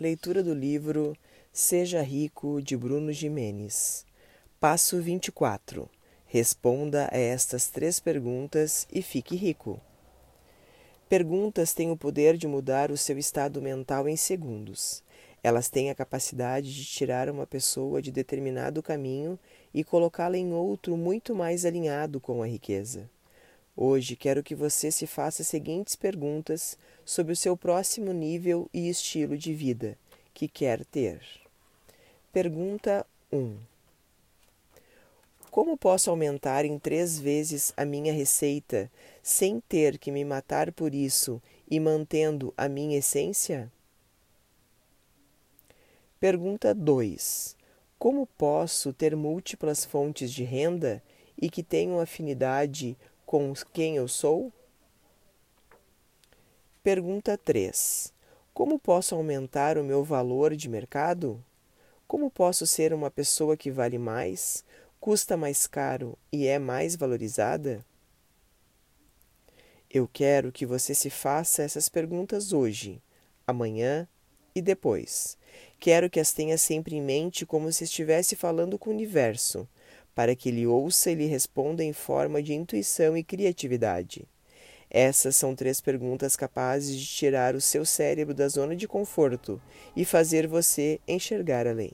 Leitura do livro Seja Rico de Bruno Jimenez. Passo 24. Responda a estas três perguntas e fique rico. Perguntas têm o poder de mudar o seu estado mental em segundos. Elas têm a capacidade de tirar uma pessoa de determinado caminho e colocá-la em outro muito mais alinhado com a riqueza. Hoje quero que você se faça as seguintes perguntas sobre o seu próximo nível e estilo de vida que quer ter. Pergunta 1. Como posso aumentar em três vezes a minha receita sem ter que me matar por isso e mantendo a minha essência? Pergunta 2. Como posso ter múltiplas fontes de renda e que tenham afinidade com quem eu sou? Pergunta 3. Como posso aumentar o meu valor de mercado? Como posso ser uma pessoa que vale mais, custa mais caro e é mais valorizada? Eu quero que você se faça essas perguntas hoje, amanhã e depois. Quero que as tenha sempre em mente como se estivesse falando com o universo para que ele ouça e lhe responda em forma de intuição e criatividade. Essas são três perguntas capazes de tirar o seu cérebro da zona de conforto e fazer você enxergar além.